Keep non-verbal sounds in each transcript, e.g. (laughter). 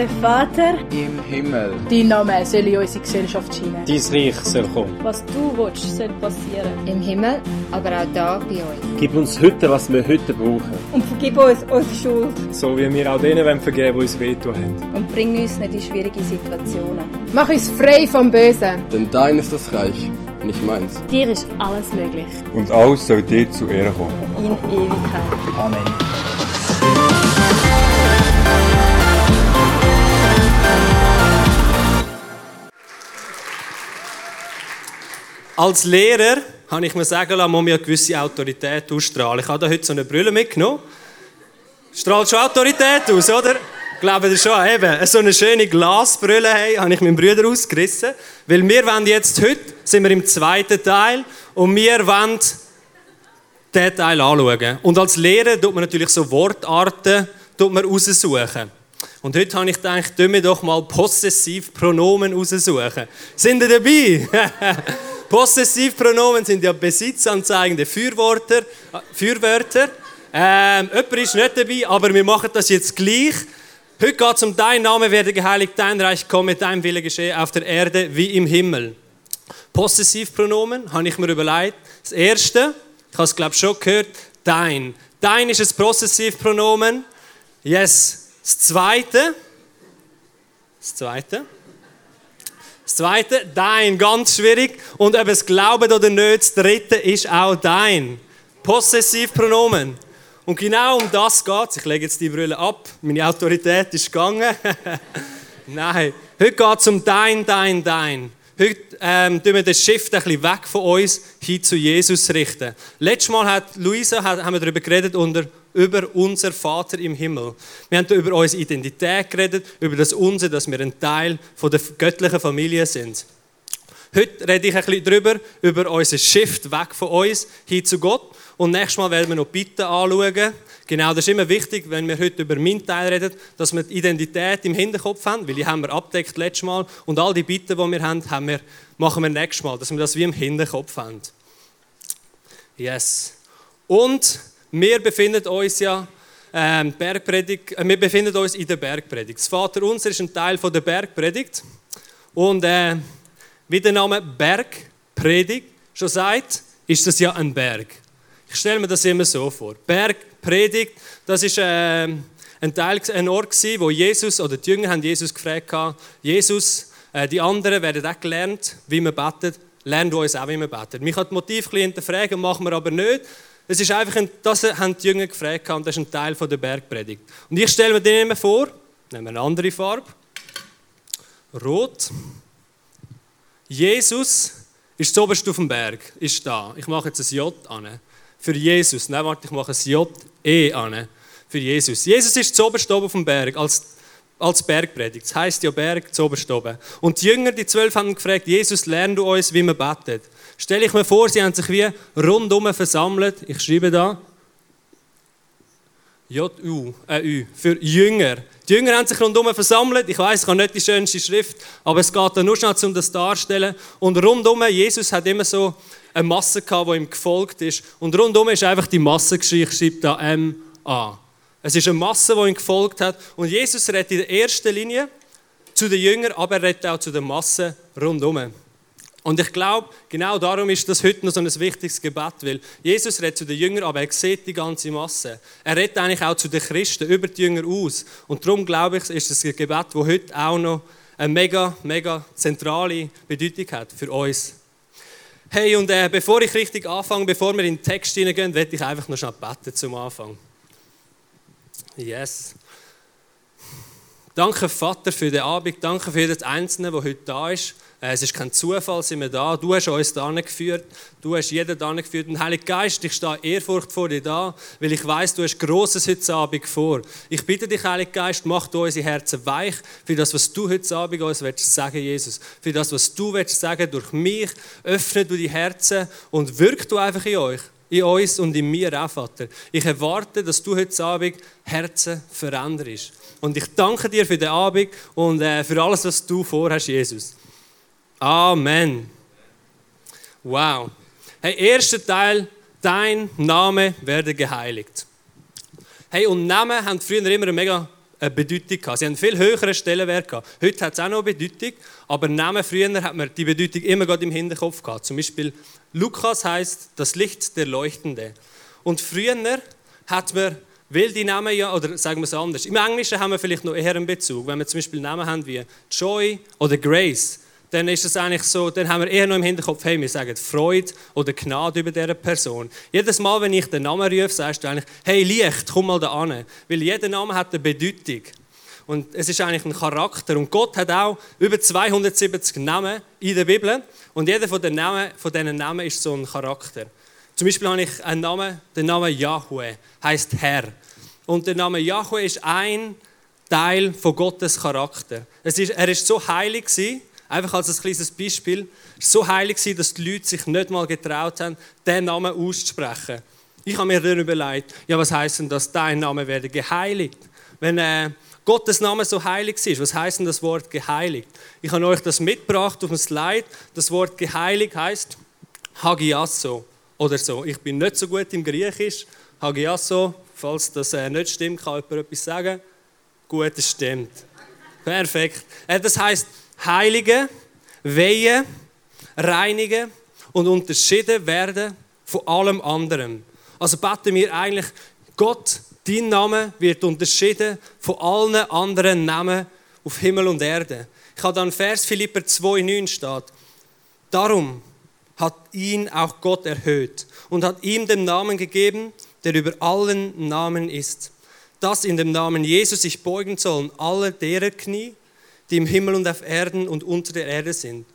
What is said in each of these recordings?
unser Vater im Himmel. Dein Name soll in unsere Gesellschaft scheinen. Dein Reich soll kommen. Was du willst, soll passieren. Im Himmel, aber auch da bei uns. Gib uns heute, was wir heute brauchen. Und vergib uns unsere Schuld. So wie wir auch denen vergeben, die uns wehtun haben. Und bring uns nicht in schwierige Situationen. Mach uns frei vom Bösen. Denn dein ist das Reich, nicht meins. Dir ist alles möglich. Und alles soll dir zu Ehren kommen. In Ewigkeit. Amen. Als Lehrer habe ich mir sagen lassen, muss man eine gewisse Autorität ausstrahlen. Ich habe da heute so eine Brille mitgenommen. Strahlt schon Autorität aus, oder? Glaubt ihr schon? Eben, so eine schöne Glasbrille hey, habe ich meinem Bruder ausgerissen. Weil wir wollen jetzt, heute sind wir im zweiten Teil und wir wollen diesen Teil anschauen. Und als Lehrer tut man natürlich so Wortarten tut man raussuchen. Und heute habe ich gedacht, tun wir doch mal Possessivpronomen raussuchen. Sind ihr dabei? (laughs) Possessivpronomen sind ja besitzanzeigende Fürwörter. Fürwörter. Ähm, jemand ist nicht dabei, aber wir machen das jetzt gleich. Heute geht es um dein Name, werde geheiligt, dein Reich komme, dein Wille geschehe auf der Erde wie im Himmel. Possessivpronomen habe ich mir überlegt. Das erste, ich habe es glaube schon gehört, dein. Dein ist ein Possessivpronomen. Yes. Das zweite, das zweite, das zweite, dein, ganz schwierig. Und ob es glaubt oder nicht, das dritte ist auch dein. Possessivpronomen. Und genau um das geht es. Ich lege jetzt die Brille ab. Meine Autorität ist gegangen. (laughs) Nein, heute geht es um dein, dein, dein. Heute ähm, tun wir das Shift ein bisschen weg von uns hin zu Jesus richten. Letztes Mal hat Luisa haben wir darüber geredet unter, über unser Vater im Himmel. Wir haben über unsere Identität geredet, über das Unser, dass wir ein Teil der göttlichen Familie sind. Heute rede ich ein bisschen darüber, über unseren Shift weg von uns hin zu Gott. Und nächstes Mal werden wir noch Bitten anschauen. Genau, das ist immer wichtig, wenn wir heute über meinen Teil reden, dass wir die Identität im Hinterkopf haben, weil die haben wir abdeckt letztes Mal. Und all die Bitten, die wir haben, haben wir, machen wir nächstes Mal, dass wir das wie im Hinterkopf haben. Yes. Und wir befinden uns ja ähm, Bergpredigt, äh, wir befinden uns in der Bergpredigt. Das Vater Unser ist ein Teil von der Bergpredigt. Und äh, wie der Name Bergpredigt schon sagt, ist das ja ein Berg. Ich stelle mir das immer so vor. Bergpredigt, das ist äh, ein Teil, ein Ort gewesen, wo Jesus oder die Jünger haben Jesus gefragt haben, Jesus, äh, die anderen werden auch gelernt, wie man betet, lernen du uns auch, wie man betet. Mich hat das Motiv ein bisschen hinterfragen, machen wir aber nicht. Es ist einfach, ein, das haben die Jünger gefragt und das ist ein Teil von der Bergpredigt. Und ich stelle mir den immer vor, nehmen wir eine andere Farbe, rot. Jesus ist zuoberst auf dem Berg, ist da. Ich mache jetzt ein J an. Für Jesus. Nein, warte, ich mache ein J, E an. Für Jesus. Jesus ist zuoberst oben auf dem Berg als, als Bergpredigt. Das heisst ja Berg zuoberst oben. Und die Jünger, die zwölf, haben gefragt, Jesus, lern du uns, wie man betet. Stelle ich mir vor, sie haben sich wie rundum versammelt. Ich schreibe da. J-U, äh, Ü, für Jünger. Die Jünger haben sich rundum versammelt. Ich weiß, ich habe nicht die schönste Schrift, aber es geht da nur schnell, um das darzustellen. Und rundum, Jesus hat immer so eine Masse gehabt, die ihm gefolgt ist. Und rundum ist einfach die Masse geschrieben. Ich schreibe da M-A. Es ist eine Masse, die ihm gefolgt hat. Und Jesus redet in der ersten Linie zu den Jüngern, aber er redet auch zu der Masse rundum. Und ich glaube, genau darum ist das heute noch so ein wichtiges Gebet, weil Jesus redet zu den Jüngern, aber er sieht die ganze Masse. Er redet eigentlich auch zu den Christen, über die Jünger aus. Und darum glaube ich, ist das ein Gebet, das heute auch noch eine mega, mega zentrale Bedeutung hat für uns. Hey, und äh, bevor ich richtig anfange, bevor wir in den Text hineingehen, werde ich einfach noch schnell beten zum Anfang. Yes. Danke, Vater, für den Abend. Danke für jedes Einzelne, der heute da ist. Es ist kein Zufall, sind wir da. Du hast uns da geführt. Du hast jeden da geführt. Und Heiliger Geist, ich stehe Ehrfurcht vor dir da, weil ich weiß, du hast Großes heute Abend vor. Ich bitte dich, Heiliger Geist, mach du unsere Herzen weich für das, was du heute Abend uns willst sagen, Jesus. Für das, was du willst sagen durch mich. Öffne du die Herzen und wirk du einfach in euch in uns und in mir auch, Vater. Ich erwarte, dass du heute Abend Herzen veränderst. Und ich danke dir für den Abend und äh, für alles, was du vorhast, Jesus. Amen. Wow. Hey, erster Teil, dein Name werde geheiligt. Hey, und Namen haben früher immer eine mega eine Bedeutung gehabt. Sie haben einen viel höheren Stellenwert gehabt. Heute hat es auch noch eine Bedeutung, aber Namen früher hat man die Bedeutung immer gerade im Hinterkopf gehabt. Zum Beispiel Lukas heißt das Licht der Leuchtende. Und früher hat man weil die Namen ja, oder sagen wir es anders, im Englischen haben wir vielleicht noch eher einen Bezug. Wenn wir zum Beispiel Namen haben wie Joy oder Grace, dann ist es eigentlich so, dann haben wir eher noch im Hinterkopf, hey, wir sagen Freude oder Gnade über diese Person. Jedes Mal, wenn ich den Namen rufe, sagst du eigentlich, hey Licht, komm mal da an. Weil jeder Name hat eine Bedeutung. Und es ist eigentlich ein Charakter. Und Gott hat auch über 270 Namen in der Bibel. Und jeder von, den Namen, von diesen Namen ist so ein Charakter. Zum Beispiel habe ich einen Namen, den Namen Yahweh, heißt Herr. Und der Name Yahweh ist ein Teil von Gottes Charakter. Es ist, er ist so heilig gewesen, einfach als ein kleines Beispiel, so heilig gewesen, dass die Leute sich nicht mal getraut haben, den Namen auszusprechen. Ich habe mir dann überlegt, ja, was heißt denn, dass dein Name werde geheiligt? Wenn äh, Gottes Name so heilig ist, was heißt denn das Wort geheiligt? Ich habe euch das mitgebracht auf dem Slide. Das Wort geheiligt heißt Hagiasso oder so. Ich bin nicht so gut im Griechisch. Hagiasso, falls das äh, nicht stimmt, kann jemand etwas sagen? Gut, es stimmt. Perfekt. Äh, das heißt Heilige, Weihen, Reinigen und unterschieden werden von allem anderen. Also beten wir eigentlich, Gott, dein Name wird unterschieden von allen anderen Namen auf Himmel und Erde. Ich habe dann Vers Philipper 2,9 steht. Darum hat ihn auch Gott erhöht und hat ihm den Namen gegeben, der über allen Namen ist, dass in dem Namen Jesus sich beugen sollen alle derer Knie, die im Himmel und auf Erden und unter der Erde sind.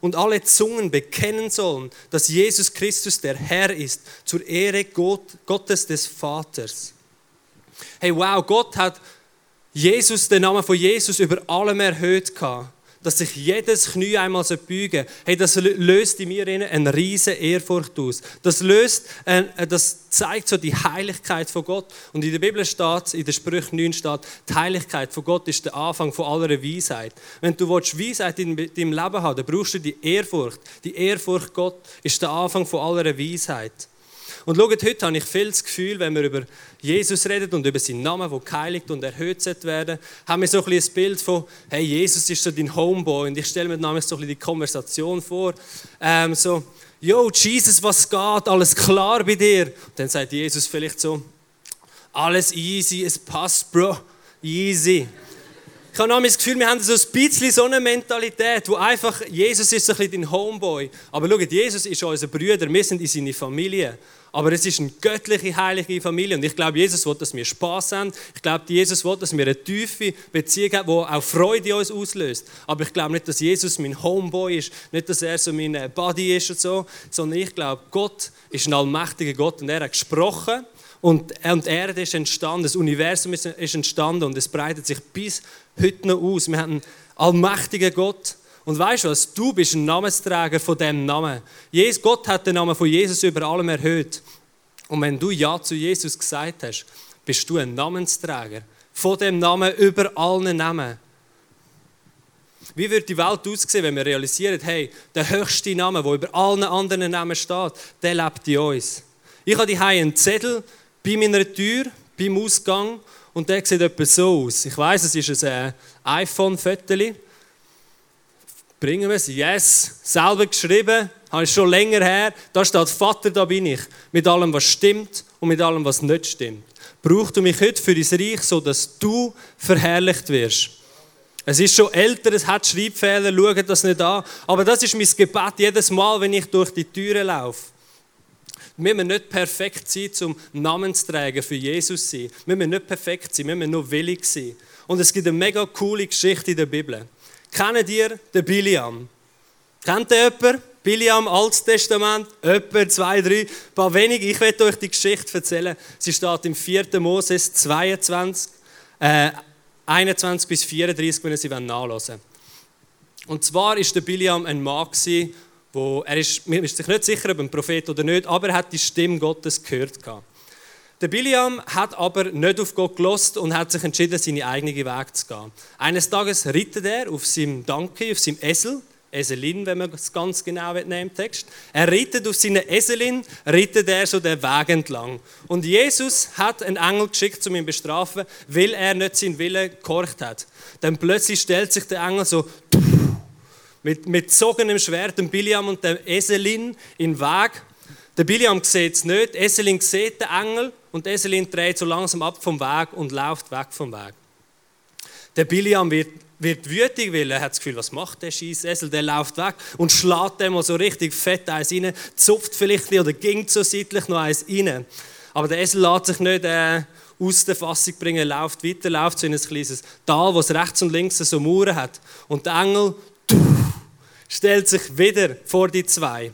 Und alle Zungen bekennen sollen, dass Jesus Christus der Herr ist, zur Ehre Gott, Gottes des Vaters. Hey, wow, Gott hat Jesus, den Namen von Jesus über allem erhöht gehabt dass sich jedes Knie einmal so beugen hey, das löst in mir eine riesige Ehrfurcht aus. Das löst, äh, das zeigt so die Heiligkeit von Gott. Und in der Bibel steht, in der Sprüche 9 steht, die Heiligkeit von Gott ist der Anfang von aller Weisheit. Wenn du willst, Weisheit in deinem Leben haben dann brauchst du die Ehrfurcht. Die Ehrfurcht Gott ist der Anfang von aller Weisheit. Und schaut, heute habe ich viel das Gefühl, wenn wir über Jesus reden und über seinen Namen, der geheiligt und erhöht werden, haben wir so ein, ein Bild von, hey, Jesus ist so dein Homeboy. Und ich stelle mir nämlich so ein die Konversation vor. Ähm, so, yo, Jesus, was geht? Alles klar bei dir? Und dann sagt Jesus vielleicht so, alles easy, es passt, Bro, easy. Ich habe das Gefühl, wir haben so ein bisschen so eine Mentalität, wo einfach, Jesus ist so ein bisschen dein Homeboy. Aber schaut, Jesus ist unser Bruder, wir sind in seiner Familie. Aber es ist eine göttliche, heilige Familie. Und ich glaube, Jesus will, dass wir Spaß haben. Ich glaube, Jesus will, dass wir eine tiefe Beziehung haben, die auch Freude in uns auslöst. Aber ich glaube nicht, dass Jesus mein Homeboy ist, nicht, dass er so mein Buddy ist und so, sondern ich glaube, Gott ist ein allmächtiger Gott und er hat gesprochen und, und Erde ist entstanden, das Universum ist entstanden und es breitet sich bis heute noch aus. Wir haben einen allmächtigen Gott. Und weißt du was? Du bist ein Namensträger von dem Namen. Jesus, Gott hat den Namen von Jesus über allem erhöht. Und wenn du Ja zu Jesus gesagt hast, bist du ein Namensträger von dem Namen über allen Namen. Wie würde die Welt aussehen, wenn wir realisieren, hey, der höchste Name, der über allen anderen Namen steht, der lebt in uns. Ich habe hier einen Zettel bei meiner Tür, beim Ausgang, und der sieht etwa so aus. Ich weiß, es ist ein äh, iPhone-Foto. Bringen wir es? Yes, selber geschrieben, habe ich schon länger her. Da steht Vater, da bin ich. Mit allem, was stimmt und mit allem, was nicht stimmt. Brauchst du mich heute für dein Reich, so dass du verherrlicht wirst. Es ist schon älter, es hat Schreibfehler, schau das nicht an. Aber das ist mein Gebet jedes Mal, wenn ich durch die Türen laufe. Wir müssen nicht perfekt sein, zum Namensträger für Jesus sein. Wir müssen nicht perfekt sein, wir müssen nur willig sein. Und es gibt eine mega coole Geschichte in der Bibel. Kennt ihr den Biliam? Kennt ihr jemanden? Biliam, Altes Testament, etwa zwei, drei, ein paar wenige. Ich werde euch die Geschichte erzählen. Sie steht im 4. Moses 22, äh, 21 bis 34, wenn ihr sie nachlesen wollt. Und zwar ist der Biliam ein Mann, wo er ist, man ist sich nicht sicher, ob ein Prophet oder nicht, aber er hat die Stimme Gottes gehört. Der Biliam hat aber nicht auf Gott gelost und hat sich entschieden, seine eigenen Weg zu gehen. Eines Tages reitet er auf seinem Donkey, auf seinem Esel, Eselin, wenn man es ganz genau nehmen im Text. Er reitet auf seine Eselin, reitet er so den Weg entlang. Und Jesus hat einen Engel geschickt, um ihn zu bestrafen, weil er nicht seinen Willen gehorcht hat. Dann plötzlich stellt sich der Engel so mit, mit gezogenem Schwert dem Biliam und der Eselin in Weg. Der Biliam sieht es nicht, Eselin sieht den Engel und Eselin dreht so langsam ab vom Weg und läuft weg vom Weg. Der Biliam wird, wird wütig, weil er hat das Gefühl, was macht der scheiß Esel? Der läuft weg und schlägt dem mal so richtig fett eins rein, zupft vielleicht oder ging so seitlich noch eins rein. Aber der Esel lässt sich nicht äh, aus der Fassung bringen, läuft weiter, läuft so in ein kleines Tal, wo es rechts und links so Mauern hat. Und der Engel stellt sich wieder vor die zwei.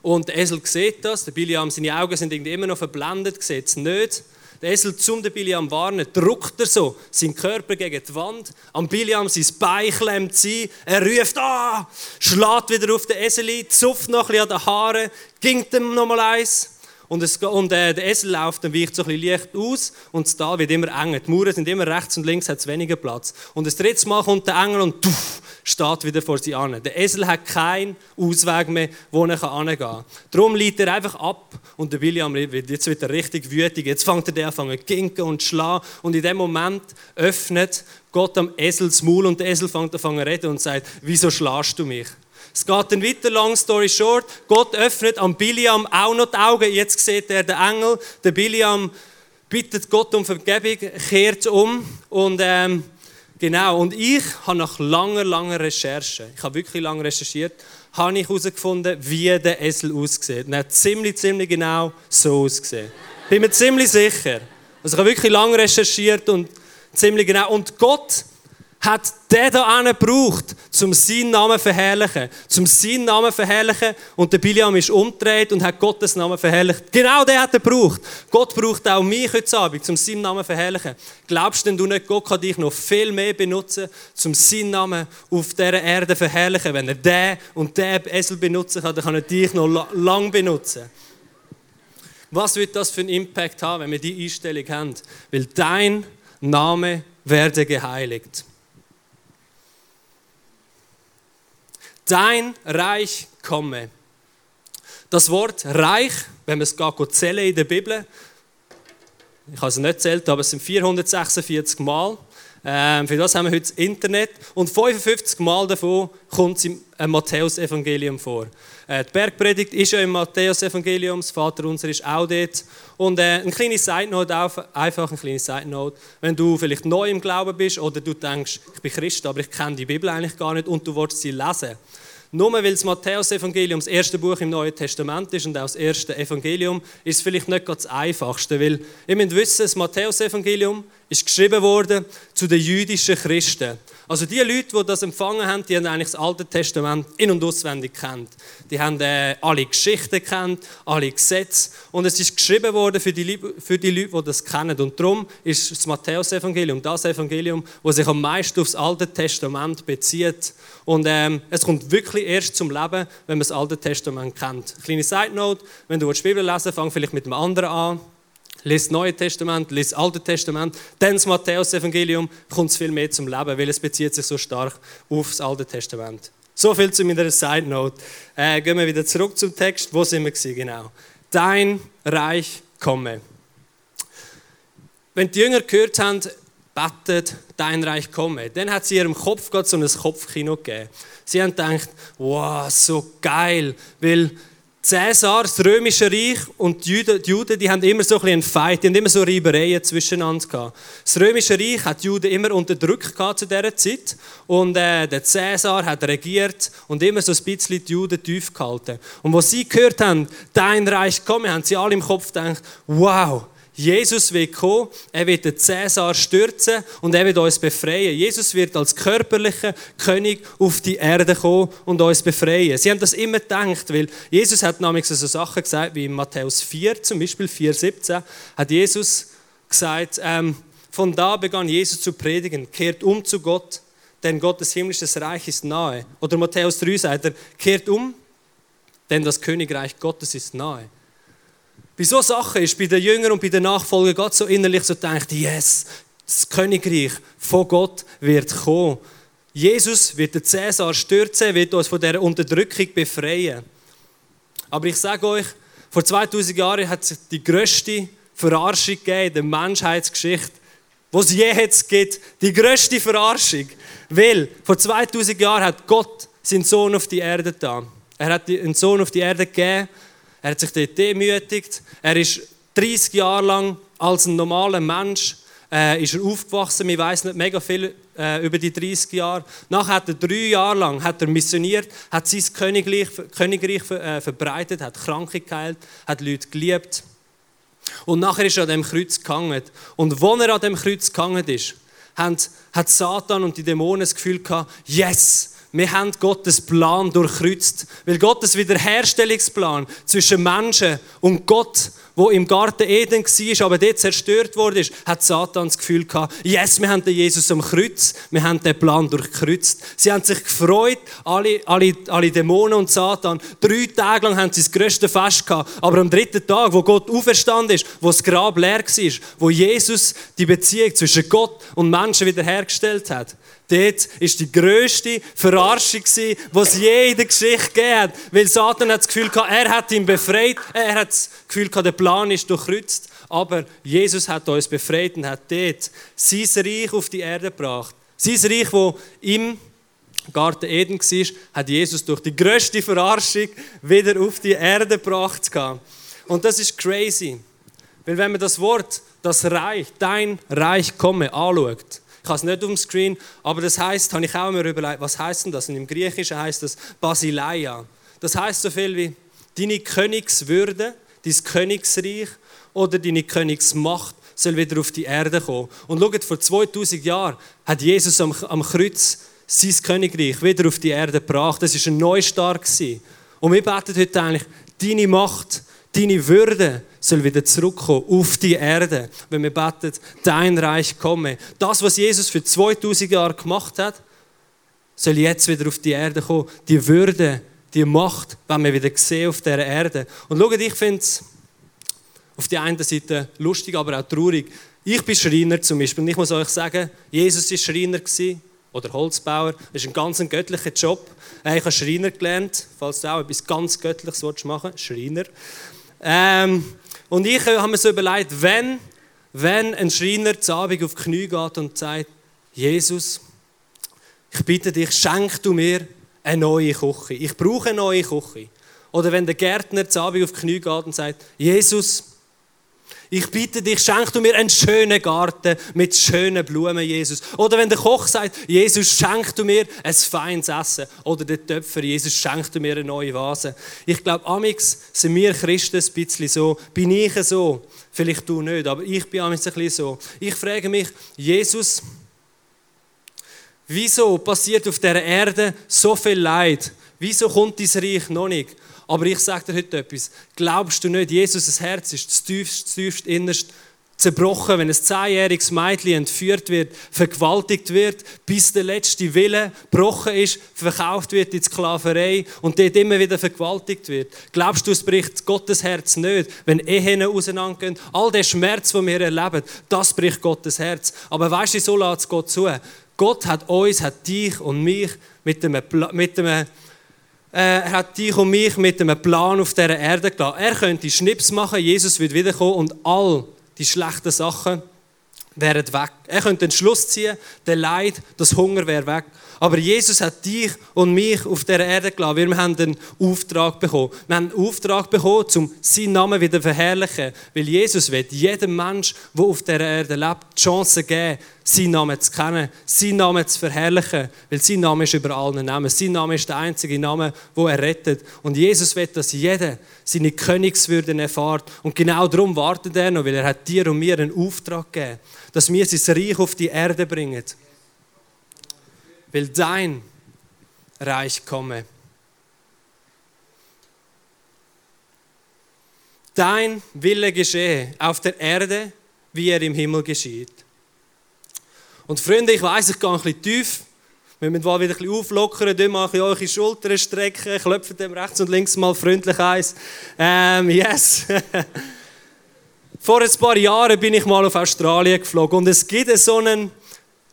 Und der Esel sieht das, der Biliam, seine Augen sind irgendwie immer noch verblendet, sieht es nicht. Der Esel zum den Biliam warnen, drückt er so seinen Körper gegen die Wand. Am Biliam sein Bein klemmt sie. Er ruft, ah, schlägt wieder auf den Esel ein, zupft noch ein an den Haaren, ging ihm nochmal eins. Und, es, und äh, der Esel läuft dann weicht so ein leicht aus und das Tal wird immer enger. Die Mauern sind immer rechts und links, hat es weniger Platz. Und das dritte Mal kommt der Engel und tuff, steht wieder vor sie an. Der Esel hat keinen Ausweg mehr, wo er hingehen kann. Darum liegt er einfach ab und der William wird jetzt wieder richtig wütig. Jetzt fängt er an zu ginken und zu schlagen und in dem Moment öffnet Gott am Esel das Maul und der Esel fängt an zu reden und sagt, wieso schlägst du mich? Es geht dann weiter, long story short. Gott öffnet am Biliam auch noch die Augen. Jetzt sieht er den Engel. Der Biliam bittet Gott um Vergebung, kehrt um. Und ähm, genau, und ich habe nach langer, langer Recherche, ich habe wirklich lange recherchiert, habe ich herausgefunden, wie der Esel aussieht. Und er hat ziemlich, ziemlich genau so ausgesehen. Bin mir ziemlich sicher. Also ich habe wirklich lange recherchiert und ziemlich genau. Und Gott hat der da gebraucht, um seinen Namen zu verherrlichen. Zum seinen Namen zu verherrlichen. Und der Biliam ist umgedreht und hat Gottes Namen verherrlicht. Genau der hat er gebraucht. Gott braucht auch mich heute Abend, um seinen Namen zu verherrlichen. Glaubst denn du nicht, Gott kann dich noch viel mehr benutzen, um seinen Namen auf dieser Erde zu verherrlichen? Wenn er den und den Esel benutzen kann, dann kann er dich noch lang benutzen. Was wird das für einen Impact haben, wenn wir diese Einstellung haben? Weil dein Name werde geheiligt. Dein Reich komme. Das Wort Reich, wenn man es geht zählen in der Bibel, ich habe es nicht zählt, aber es sind 446 Mal. Ähm, für das haben wir heute das Internet. Und 55 Mal davon kommt es im äh, Matthäus-Evangelium vor. Äh, die Bergpredigt ist ja im Matthäus-Evangelium, das Vater unser ist auch dort. Und äh, ein kleines Side-Note, einfach ein kleines Side-Note, wenn du vielleicht neu im Glauben bist oder du denkst, ich bin Christ, aber ich kenne die Bibel eigentlich gar nicht und du willst sie lesen nur weil das Matthäus-Evangelium das erste Buch im Neuen Testament ist und auch das erste Evangelium, ist es vielleicht nicht ganz das einfachste. Weil ihr müsst wissen, das Matthäus-Evangelium ist geschrieben worden zu den jüdischen Christen. Also die Leute, die das empfangen haben, die haben eigentlich das Alte Testament in- und auswendig kennt. Die haben äh, alle Geschichten kennt, alle Gesetze. Und es ist geschrieben worden für die, für die Leute, die das kennen. Und darum ist das Matthäus-Evangelium das Evangelium, das sich am meisten auf das Alte Testament bezieht. Und ähm, es kommt wirklich erst zum Leben, wenn man das Alte Testament kennt. Kleine Side Note: Wenn du die Bibel lesen willst, fang vielleicht mit einem anderen an. Lies Neue Testament, lies Alte Testament, dann das Matthäus-Evangelium, kommt es viel mehr zum Leben, weil es bezieht sich so stark auf das Alte Testament. So viel zu meiner Side Note. Äh, gehen wir wieder zurück zum Text. Wo sind wir gewesen, genau? Dein Reich komme. Wenn die Jünger gehört haben, betet, dein Reich komme, dann hat sie ihrem Kopf gerade so ein Kopfkino gegeben. Sie haben gedacht, wow, so geil, weil Cäsar, das römische Reich und die Juden, die, Juden, die haben immer so ein einen Fight, die haben immer so Reibereien zwischeneinander gehabt. Das römische Reich hat die Juden immer unterdrückt zu dieser Zeit und äh, der Cäsar hat regiert und immer so ein bisschen die Juden tief gehalten. Und was sie gehört haben, dein Reich komme, haben sie alle im Kopf gedacht, wow, Jesus wird kommen, er wird den Cäsar stürzen und er wird uns befreien. Jesus wird als körperlicher König auf die Erde kommen und uns befreien. Sie haben das immer gedacht, weil Jesus hat nämlich so Sachen gesagt, wie in Matthäus 4, zum Beispiel 4,17, hat Jesus gesagt, ähm, von da begann Jesus zu predigen, kehrt um zu Gott, denn Gottes himmlisches Reich ist nahe. Oder Matthäus 3 sagt er, kehrt um, denn das Königreich Gottes ist nahe. Bei so Sachen ist bei den Jüngern und bei den Nachfolgern Gott so innerlich so denkt, yes, das Königreich von Gott wird kommen. Jesus wird den Cäsar stürzen, wird uns von dieser Unterdrückung befreien. Aber ich sage euch, vor 2000 Jahren hat es die grösste Verarschung gegeben in der Menschheitsgeschichte, was es je jetzt gibt. Die grösste Verarschung. Weil vor 2000 Jahren hat Gott seinen Sohn auf die Erde getan. Er hat einen Sohn auf die Erde gegeben. Er hat sich dort demütigt. Er ist 30 Jahre lang als ein normaler Mensch äh, ist er aufgewachsen. Wir weiß nicht mega viel äh, über die 30 Jahre. Nachher hat er drei Jahre lang hat er missioniert, hat sein Königreich, Königreich äh, verbreitet, hat Kranke geheilt, hat Leute geliebt. Und nachher ist er an dem Kreuz gehangen. Und wo er an dem Kreuz gehangen ist, hat Satan und die Dämonen das Gefühl gehabt, yes, wir haben Gottes Plan durchkreuzt. Weil Gottes Wiederherstellungsplan zwischen Menschen und Gott, wo im Garten Eden war, aber dort zerstört wurde, hat Satan das Gefühl gehabt, yes, wir haben den Jesus am Kreuz, wir haben den Plan durchkreuzt. Sie haben sich gefreut, alle, alle, alle Dämonen und Satan. Drei Tage lang haben sie das größte Fest gehabt. Aber am dritten Tag, wo Gott auferstanden ist, wo das Grab leer war, wo Jesus die Beziehung zwischen Gott und Menschen wiederhergestellt hat, Dort war die grösste Verarschung, die es je in der Geschichte gegeben hat. Weil Satan hat das Gefühl gehabt, er hat ihn befreit. Er hat das Gefühl gehabt, der Plan ist durchkreuzt. Aber Jesus hat uns befreit und hat dort sein Reich auf die Erde gebracht. Sein Reich, das im Garten Eden war, hat Jesus durch die grösste Verarschung wieder auf die Erde gebracht. Und das ist crazy. Weil wenn man das Wort, das Reich, dein Reich komme, anschaut, ich habe es nicht auf dem Screen, aber das heißt, habe ich auch mir überlegt, was heißt denn das? Und im Griechischen heißt das Basileia. Das heißt so viel wie deine Königswürde, dein Königsreich oder deine Königsmacht soll wieder auf die Erde kommen. Und schaut, vor 2000 Jahren hat Jesus am, am Kreuz sein Königreich wieder auf die Erde gebracht. Das war ein Neustart. Und wir beten heute eigentlich, deine Macht, deine Würde soll wieder zurückkommen auf die Erde, wenn wir beten, dein Reich komme. Das, was Jesus für 2000 Jahre gemacht hat, soll jetzt wieder auf die Erde kommen. Die Würde, die Macht, wenn wir wieder sehen auf dieser Erde. Und schaut, ich finde es auf der einen Seite lustig, aber auch traurig. Ich bin Schreiner zum Beispiel und ich muss euch sagen, Jesus war Schreiner oder Holzbauer. Das ist ein ganz göttlicher Job. Ich habe Schreiner gelernt, falls du auch etwas ganz Göttliches machen willst, Schreiner. Ähm, und ich habe mir so überlegt, wenn, wenn ein Schreiner zu Abend auf die Knie geht und sagt, Jesus, ich bitte dich, schenk du mir eine neue Küche. Ich brauche eine neue Küche. Oder wenn der Gärtner zu Abend auf die Knie geht und sagt, Jesus, ich bitte dich, schenk du mir einen schönen Garten mit schönen Blumen, Jesus. Oder wenn der Koch sagt, Jesus, schenk du mir ein feines Essen. Oder der Töpfer, Jesus, schenk du mir eine neue Vase. Ich glaube, amix sind wir Christen ein bisschen so. Bin ich so? Vielleicht du nicht, aber ich bin amix ein bisschen so. Ich frage mich, Jesus, wieso passiert auf der Erde so viel Leid? Wieso kommt dein Reich noch nicht? Aber ich sage dir heute etwas. Glaubst du nicht, Jesus' Herz ist das tiefst, tiefst innerst zerbrochen, wenn ein zehnjähriges Mädchen entführt wird, vergewaltigt wird, bis der letzte Wille gebrochen ist, verkauft wird in Sklaverei und dort immer wieder vergewaltigt wird. Glaubst du, es bricht Gottes Herz nicht, wenn Ehen auseinandergehen? All der Schmerz, den wir erleben, das bricht Gottes Herz. Aber weißt du, so lässt es Gott zu. Gott hat uns, hat dich und mich mit einem, mit einem er hat dich und mich mit einem Plan auf dieser Erde gelassen. Er könnte Schnips machen, Jesus wird wiederkommen und all die schlechten Sachen wären weg. Er könnte den Schluss ziehen, der Leid, das Hunger wäre weg. Aber Jesus hat dich und mich auf der Erde gelassen. Wir haben einen Auftrag bekommen. Wir haben einen Auftrag bekommen, um seinen Namen wieder zu verherrlichen. Weil Jesus wird jedem Mensch, der auf der Erde lebt, die Chance geben, seinen Namen zu kennen, seinen Namen zu verherrlichen. Weil sein Name ist über allen Namen. Sein Name ist der einzige Name, wo er rettet. Und Jesus will, dass jeder seine Königswürde erfahrt. Und genau darum wartet er noch, weil er hat dir und mir einen Auftrag gegeben, dass wir sein Reich auf die Erde bringen will dein Reich komme. Dein Wille geschehe auf der Erde, wie er im Himmel geschieht. Und Freunde, ich weiß, ich gehe ein bisschen tief. Wir müssen mal wieder ein bisschen auflockern, dann mache ich eure Schultern strecken, klopfe dem rechts und links mal freundlich eins. Ähm, yes. (laughs) Vor ein paar Jahren bin ich mal auf Australien geflogen und es gibt so einen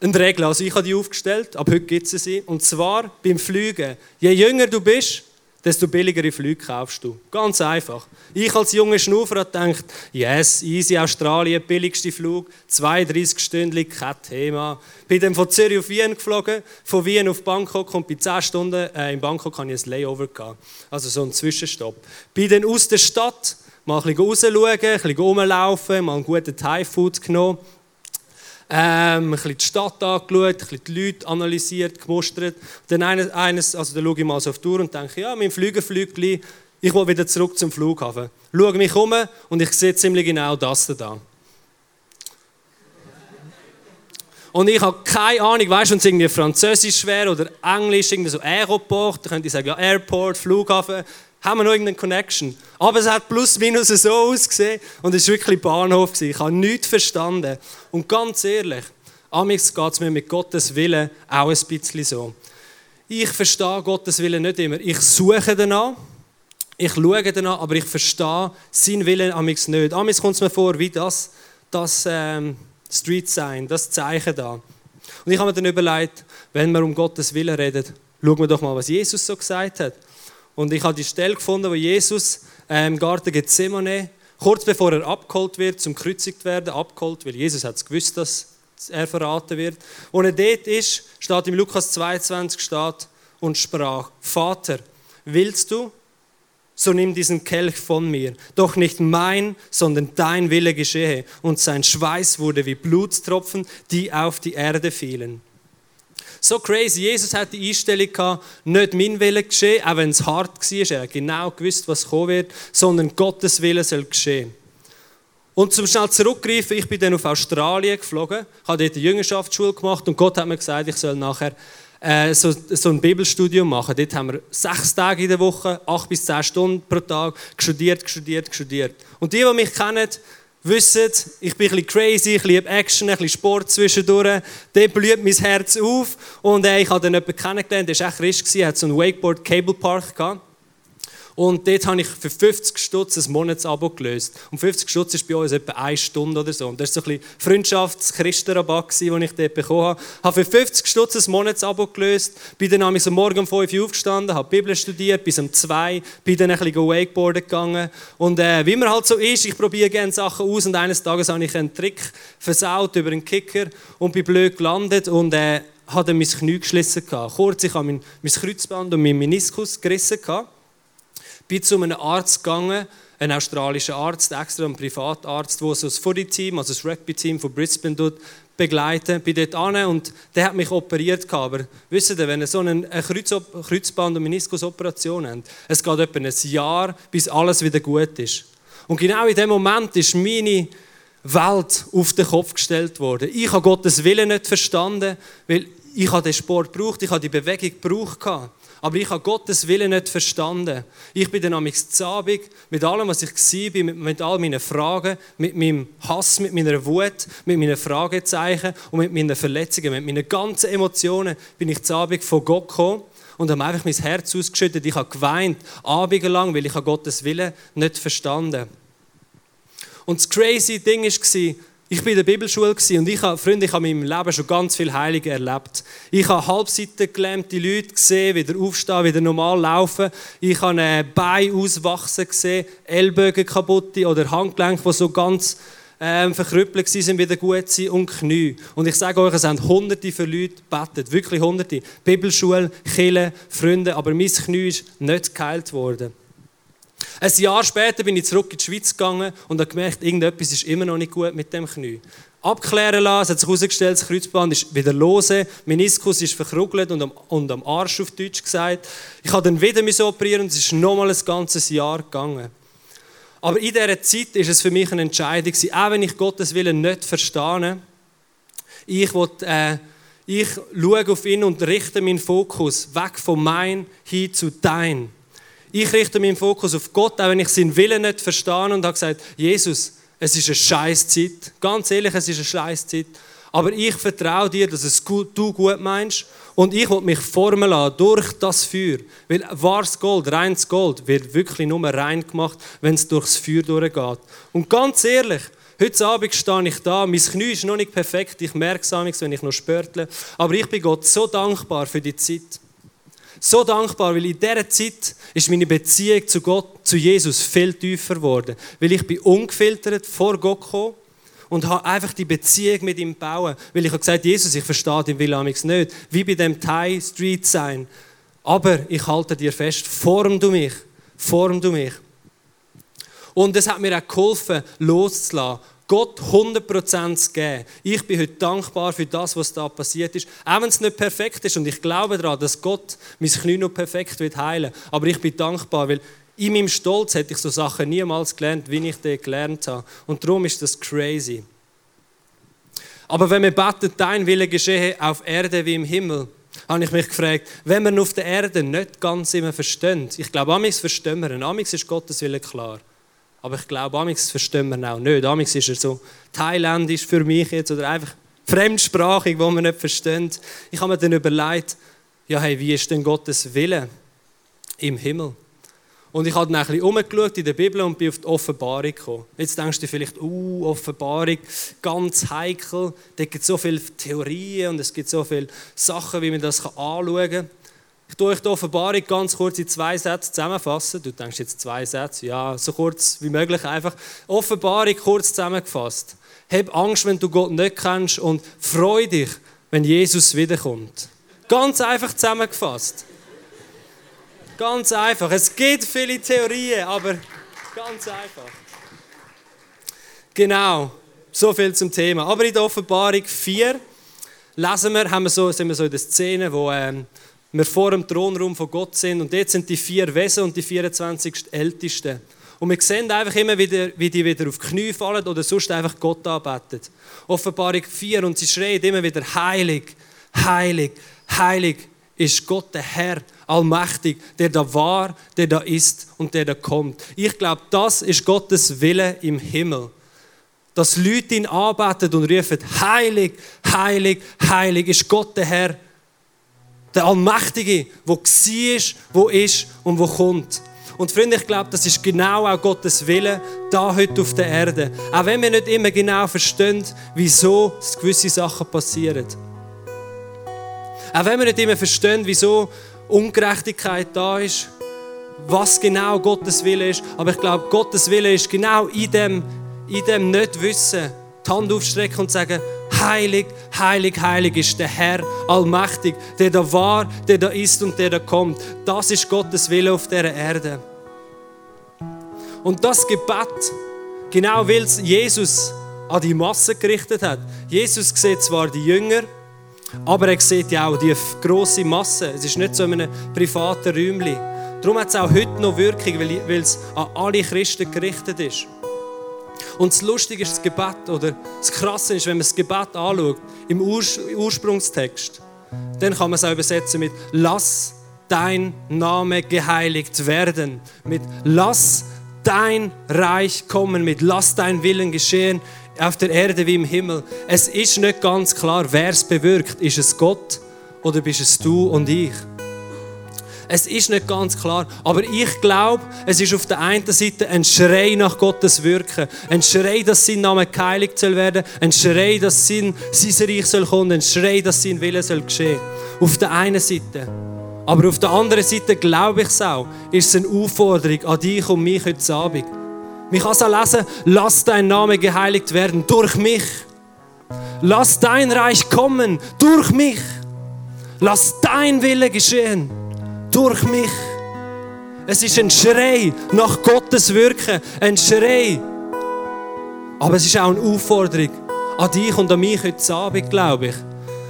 eine Regel. Also ich habe die aufgestellt, ab heute gibt es sie. Und zwar beim Fliegen. Je jünger du bist, desto billigere Flüge kaufst du. Ganz einfach. Ich als junger Schnaufer habe gedacht, yes, easy Australien, billigste Flug, 32 Stunden, kein Thema. Bin dann von Zürich auf Wien geflogen, von Wien auf Bangkok und bei 10 Stunden äh, in Bangkok hatte ich ein Layover. Gehabt. Also so ein Zwischenstopp. Bin dann aus der Stadt, mal ein bisschen rausschauen, ein bisschen rumlaufen, mal einen guten Thai-Food genommen ähm, ein bisschen die Stadt angeschaut, ein bisschen die Leute analysiert, gemustert. Dann eines, also dann schaue ich mal so auf die Tour und denke, ja, mein Flüger ich will wieder zurück zum Flughafen. Schaue mich um und ich sehe ziemlich genau das da. Und ich habe keine Ahnung, weißt du, wenn es irgendwie Französisch wäre oder Englisch, irgendwie so Aeroport, dann könnte ich sagen, ja, Airport, Flughafen, haben wir noch irgendeine Connection. Aber es hat plus minus so ausgesehen und es war wirklich Bahnhof. Gewesen. Ich habe nichts verstanden. Und ganz ehrlich, amix geht es mir mit Gottes Willen auch ein bisschen so. Ich verstehe Gottes Willen nicht immer. Ich suche danach, ich schaue danach, aber ich verstehe seinen Willen amix nicht. Amix kommt es mir vor wie das, das ähm, Street Sign, das Zeichen da. Und ich habe mir dann überlegt, wenn wir um Gottes Willen reden, schauen wir doch mal, was Jesus so gesagt hat. Und ich habe die Stelle gefunden, wo Jesus äh, im Garten Gethsemane, kurz bevor er abgeholt wird, zum gekreuzigt werden, abgeholt, weil Jesus hat es gewusst, dass er verraten wird. Wo er dort ist, steht im Lukas 22 steht und sprach: Vater, willst du, so nimm diesen Kelch von mir. Doch nicht mein, sondern dein Wille geschehe. Und sein Schweiß wurde wie Blutstropfen, die auf die Erde fielen. So crazy. Jesus hat die Einstellung gehabt, nicht mein Wille geschehen, auch wenn es hart war. Er hat genau gewusst, was kommen wird, sondern Gottes Wille soll geschehen. Und zum schnell zurückgreifen, ich bin dann auf Australien geflogen, habe dort eine Jüngerschaftsschule gemacht und Gott hat mir gesagt, ich soll nachher äh, so, so ein Bibelstudium machen. Dort haben wir sechs Tage in der Woche, acht bis zehn Stunden pro Tag, studiert, studiert, studiert. Und die, die mich kennen, wissen, ich bin ein bisschen crazy, ich liebe Action, ein bisschen Sport zwischendurch. Dort blüht mein Herz auf. Und äh, ich habe dann jemanden kennengelernt, der war echt Christ, hat so einen Wakeboard Cable Park gehabt. Und dort habe ich für 50 Stutz ein Monatsabo gelöst. Und 50 Stutz ist bei uns etwa eine Stunde oder so. Und das war so ein bisschen Freundschafts-Christenrabatt, den ich dort bekommen habe. Ich habe für 50 Stutz ein Monatsabo gelöst. Bin dann am Morgen um 5 Uhr aufgestanden, habe Bibel studiert bis um 2 bin dann ein bisschen Wakeboarden gegangen. Und äh, wie man halt so ist, ich probiere gerne Sachen aus. Und eines Tages habe ich einen Trick versaut über einen Kicker und bin blöd gelandet und äh, habe dann mein Knie geschlissen. Kurz, ich habe mein, mein Kreuzband und meinen Meniskus gerissen. Gehabt bin zu einem Arzt gegangen, ein australischer Arzt, extra ein Privatarzt, der so das Footy-Team, also das Rugby-Team von Brisbane dort begleiten. Bin dort an und der hat mich operiert. Aber wisst ihr, wenn ihr so eine Kreuzband- und Meniskusoperation habt, es geht etwa ein Jahr, bis alles wieder gut ist. Und genau in dem Moment ist meine Welt auf den Kopf gestellt worden. Ich habe Gottes Willen nicht verstanden, weil ich den Sport gebraucht, ich habe die Bewegung gebraucht. Aber ich habe Gottes Willen nicht verstanden. Ich bin dann am Abend mit allem, was ich war, mit, all meinen Fragen, mit meinem Hass, mit meiner Wut, mit meinen Fragezeichen und mit meinen Verletzungen, mit meinen ganzen Emotionen, bin ich zu von Gott gekommen und habe einfach mein Herz ausgeschüttet. Ich habe geweint, abendlang, weil ich Gottes Willen nicht verstanden habe. Und das crazy Ding war, ich war in der Bibelschule und ich habe, Freunde, ich habe in meinem Leben schon ganz viel Heilige erlebt. Ich habe Halbseiten gelähmte Leute gesehen, wieder aufstehen, wieder normal laufen. Ich habe ein Bein auswachsen gesehen, Ellbogen kaputt oder Handgelenke, die so ganz ähm, verkrüppelt sind, wieder gut sind und Knie. Und ich sage euch, es haben hunderte von Leuten gebetet, wirklich hunderte. Bibelschule, Kille, Freunde, aber mein Knie ist nicht geheilt worden. Ein Jahr später bin ich zurück in die Schweiz gegangen und habe gemerkt, irgendetwas ist immer noch nicht gut mit dem Knie. Abklären lassen, es hat sich herausgestellt, das Kreuzband ist wieder lose, Meniskus ist verkrugelt und am, und am Arsch auf Deutsch gesagt. Ich habe dann wieder operieren und es ist nochmal ein ganzes Jahr gegangen. Aber in dieser Zeit ist es für mich eine Entscheidung, auch wenn ich Gottes Willen nicht verstehe, ich will, äh, ich schaue auf ihn und richte meinen Fokus weg von mein hin zu dein. Ich richte meinen Fokus auf Gott, auch wenn ich seinen Willen nicht verstehe und habe gesagt, Jesus, es ist eine Scheißzeit. Ganz ehrlich, es ist eine Scheißzeit. Aber ich vertraue dir, dass es gut, du gut meinst. Und ich will mich formen lassen durch das Feuer. Weil wahres Gold, reines Gold, wird wirklich nur rein gemacht, wenn es durchs Feuer durchgeht. Und ganz ehrlich, Heute Abend stehe ich da, mein Knie ist noch nicht perfekt, ich merke es wenn ich noch spörtle, aber ich bin Gott so dankbar für die Zeit. So dankbar, weil in dieser Zeit ist meine Beziehung zu Gott, zu Jesus viel tiefer geworden. Weil ich bin ungefiltert vor Gott gekommen und habe einfach die Beziehung mit ihm bauen. Weil ich habe gesagt, Jesus, ich verstehe den Willen nicht. Wie bei dem Thai Street sein. Aber ich halte dir fest, form du mich, form du mich. Und es hat mir auch geholfen, loszulassen. Gott 100% zu geben. Ich bin heute dankbar für das, was da passiert ist. Auch wenn es nicht perfekt ist. Und ich glaube daran, dass Gott mein Knie noch perfekt wird heilen Aber ich bin dankbar, weil in meinem Stolz hätte ich so Sachen niemals gelernt, wie ich die gelernt habe. Und darum ist das crazy. Aber wenn wir beten, dein Wille geschehe auf Erde wie im Himmel, habe ich mich gefragt, wenn wir auf der Erde nicht ganz immer verstehen, ich glaube, amigs verstehen wir ihn, amigs ist Gottes Wille klar. Aber ich glaube, amigs verstehen wir auch nicht. Amigs ist er so thailändisch für mich jetzt oder einfach fremdsprachig, wo man nicht versteht. Ich habe mir dann überlegt, ja, hey, wie ist denn Gottes Wille im Himmel? Und ich habe dann ein bisschen umgeschaut in der Bibel und bin auf die Offenbarung gekommen. Jetzt denkst du vielleicht, uh, Offenbarung, ganz heikel. Da gibt es so viele Theorien und es gibt so viele Sachen, wie man das anschauen kann. Ich tue euch die Offenbarung ganz kurz in zwei Sätze zusammenfassen. Du denkst jetzt zwei Sätze, ja, so kurz wie möglich einfach. Offenbarung kurz zusammengefasst. Hab Angst, wenn du Gott nicht kennst und freu dich, wenn Jesus wiederkommt. Ganz einfach zusammengefasst. Ganz einfach. Es gibt viele Theorien, aber ganz einfach. Genau, so viel zum Thema. Aber in der Offenbarung 4 lesen wir, haben wir so, sind wir so in der Szene, wo ähm, wir vor dem Thronraum von Gott sind und dort sind die vier Wesen und die 24 Ältesten. Und wir sehen einfach immer wieder, wie die wieder auf die Knie fallen oder sonst einfach Gott anbeten. Offenbarung 4 und sie schreien immer wieder heilig, heilig, heilig ist Gott der Herr, allmächtig, der da war, der da ist und der da kommt. Ich glaube, das ist Gottes Wille im Himmel. Dass Leute ihn anbeten und rufen, heilig, heilig, heilig ist Gott der Herr, der Allmächtige, wo war, wo ist und wo kommt. Und Freunde, ich glaube, das ist genau auch Gottes Wille da heute auf der Erde. Auch wenn wir nicht immer genau verstehen, wieso gewisse Sachen passieren. Auch wenn wir nicht immer verstehen, wieso Ungerechtigkeit da ist, was genau Gottes Wille ist. Aber ich glaube, Gottes Wille ist genau in dem, in dem Nicht-Wissen, die Hand aufstrecken und sagen, heilig, heilig, heilig ist der Herr allmächtig, der da war, der da ist und der da kommt. Das ist Gottes Wille auf der Erde. Und das Gebet, genau weil es Jesus an die Masse gerichtet hat. Jesus sieht zwar die Jünger, aber er sieht ja auch die grosse Masse. Es ist nicht so in einem privaten Räumchen. Darum hat es auch heute noch Wirkung, weil es an alle Christen gerichtet ist. Und das Lustige ist das Gebet, oder das Krasse ist, wenn man das Gebet anschaut, im Urs Ursprungstext, dann kann man es auch übersetzen mit Lass dein Name geheiligt werden. Mit Lass dein Reich kommen, mit Lass dein Willen geschehen auf der Erde wie im Himmel. Es ist nicht ganz klar, wer es bewirkt. Ist es Gott oder bist es du und ich? Es ist nicht ganz klar, aber ich glaube, es ist auf der einen Seite ein Schrei nach Gottes Wirken, ein Schrei, dass sein Name geheiligt soll werden, ein Schrei, dass sein, sein Reich soll kommen, ein Schrei, dass sein Wille soll geschehen. Auf der einen Seite. Aber auf der anderen Seite glaube ich es auch, ist es eine Aufforderung an dich und mich heute Abend. Man kann es auch lesen, lass dein Name geheiligt werden durch mich. Lass dein Reich kommen durch mich. Lass dein Wille geschehen durch mich. Es ist ein Schrei nach Gottes Wirken, ein Schrei. Aber es ist auch eine Aufforderung an dich und an mich heute Abend, glaube ich,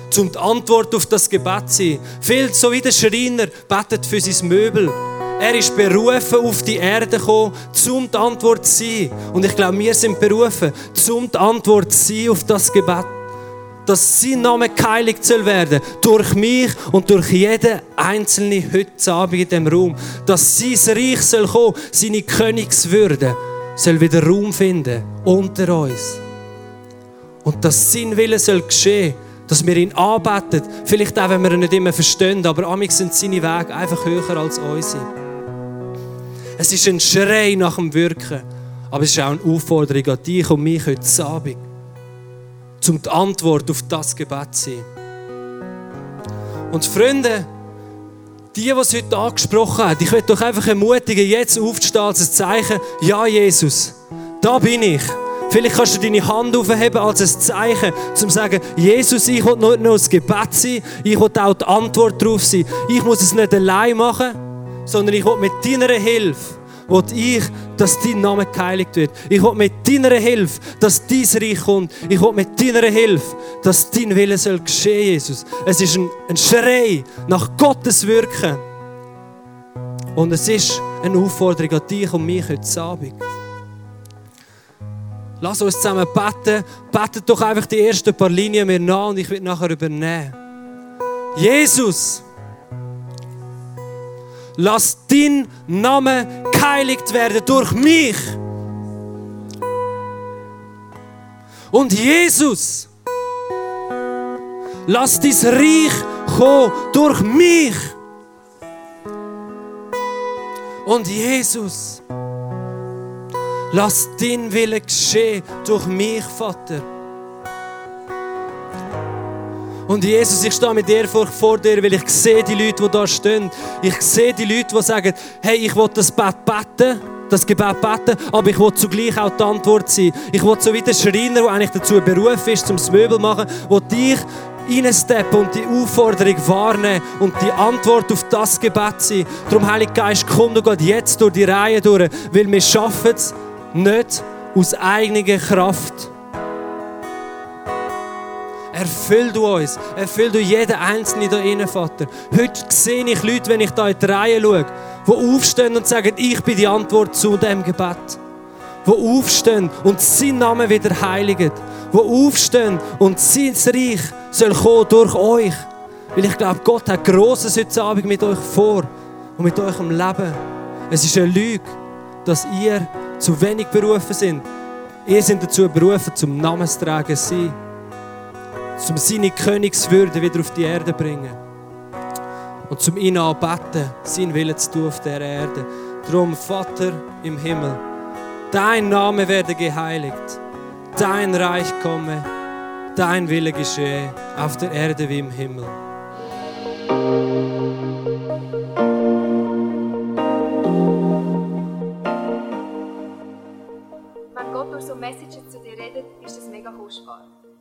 zum die Antwort auf das Gebet zu sein. Viel so wie der Schreiner betet für sein Möbel. Er ist berufen, auf die Erde gekommen, um die Antwort zu sein. Und ich glaube, wir sind berufen, um die Antwort zu sein auf das Gebet. Dass sein Name geheiligt soll werden. Durch mich und durch jeden Einzelnen heute Abend in diesem Raum. Dass sein Reich soll kommen, seine Königswürde soll wieder Raum finden unter uns. Und dass sein Wille soll geschehen dass wir ihn anbeten. Vielleicht auch, wenn wir ihn nicht immer verstehen, aber amig sind seine Wege einfach höher als unsere. Es ist ein Schrei nach dem Wirken Aber es ist auch eine Aufforderung an dich und mich heute Abend, um die Antwort auf das Gebet zu sein. Und Freunde, die, die es heute angesprochen haben, ich möchte doch einfach ermutigen, jetzt aufzustehen als ein Zeichen, ja Jesus, da bin ich. Vielleicht kannst du deine Hand aufheben als ein Zeichen, um zu sagen, Jesus, ich will nicht nur das Gebet sein, ich will auch die Antwort darauf sein. Ich muss es nicht allein machen, sondern ich will mit deiner Hilfe will ich, dass dein Name geheiligt wird. Ich will mit deiner Hilfe, dass dein Reich kommt. Ich will mit deiner Hilfe, dass dein Wille soll geschehen, Jesus. Es ist ein, ein Schrei nach Gottes Wirken. Und es ist eine Aufforderung an dich und mich heute Abend. Lass uns zusammen beten. Betet doch einfach die ersten paar Linien mir nach und ich werde nachher übernehmen. Jesus, lass dein Name geheiligt werden durch mich. Und Jesus, lass dein Reich kommen durch mich. Und Jesus, lass dein Wille geschehen durch mich, Vater. Und Jesus, ich stehe mit Ehrfurcht vor dir, weil ich sehe die Leute, die da stehen. Ich sehe die Leute, die sagen, hey, ich will das Bett beten, das Gebet beten, aber ich will zugleich auch die Antwort sein. Ich will so wie der Schreiner, der eigentlich dazu berufen ist, zum Möbel machen, wo dich reinsteppen und die Aufforderung wahrnehmen und die Antwort auf das Gebet sein. Darum, Heiliger Geist, komm du Gott jetzt durch die Reihe durch, weil wir schaffen es nicht aus eigener Kraft. Erfüll du uns, erfüll du jeden Einzelnen da innen, Vater. Heute sehe ich Leute, wenn ich da in die Reihe schaue, die aufstehen und sagen, ich bin die Antwort zu dem Gebet. Die aufstehen und sein Name wieder heiligen. Die aufstehen und sein Reich soll kommen durch euch. Weil ich glaube, Gott hat Grosses heute Abend mit euch vor und mit eurem Leben. Es ist eine Lüge, dass ihr zu wenig berufen sind. Ihr seid dazu berufen, zum Namensträger zu sein um seine Königswürde wieder auf die Erde bringen. Und zum ihn anbeten, seinen Willen zu tun auf der Erde. Darum, Vater im Himmel, dein Name werde geheiligt, dein Reich komme, dein Wille geschehe, auf der Erde wie im Himmel. Wenn Gott durch so Messages zu dir redet, ist das mega kostbar.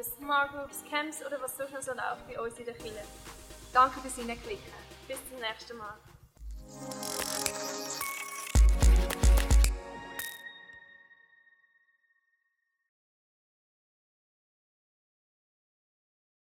über Smart Groups, Camps oder was sonst noch so läuft bei uns in der Kirche. Danke fürs Hineinklicken. Bis zum nächsten Mal.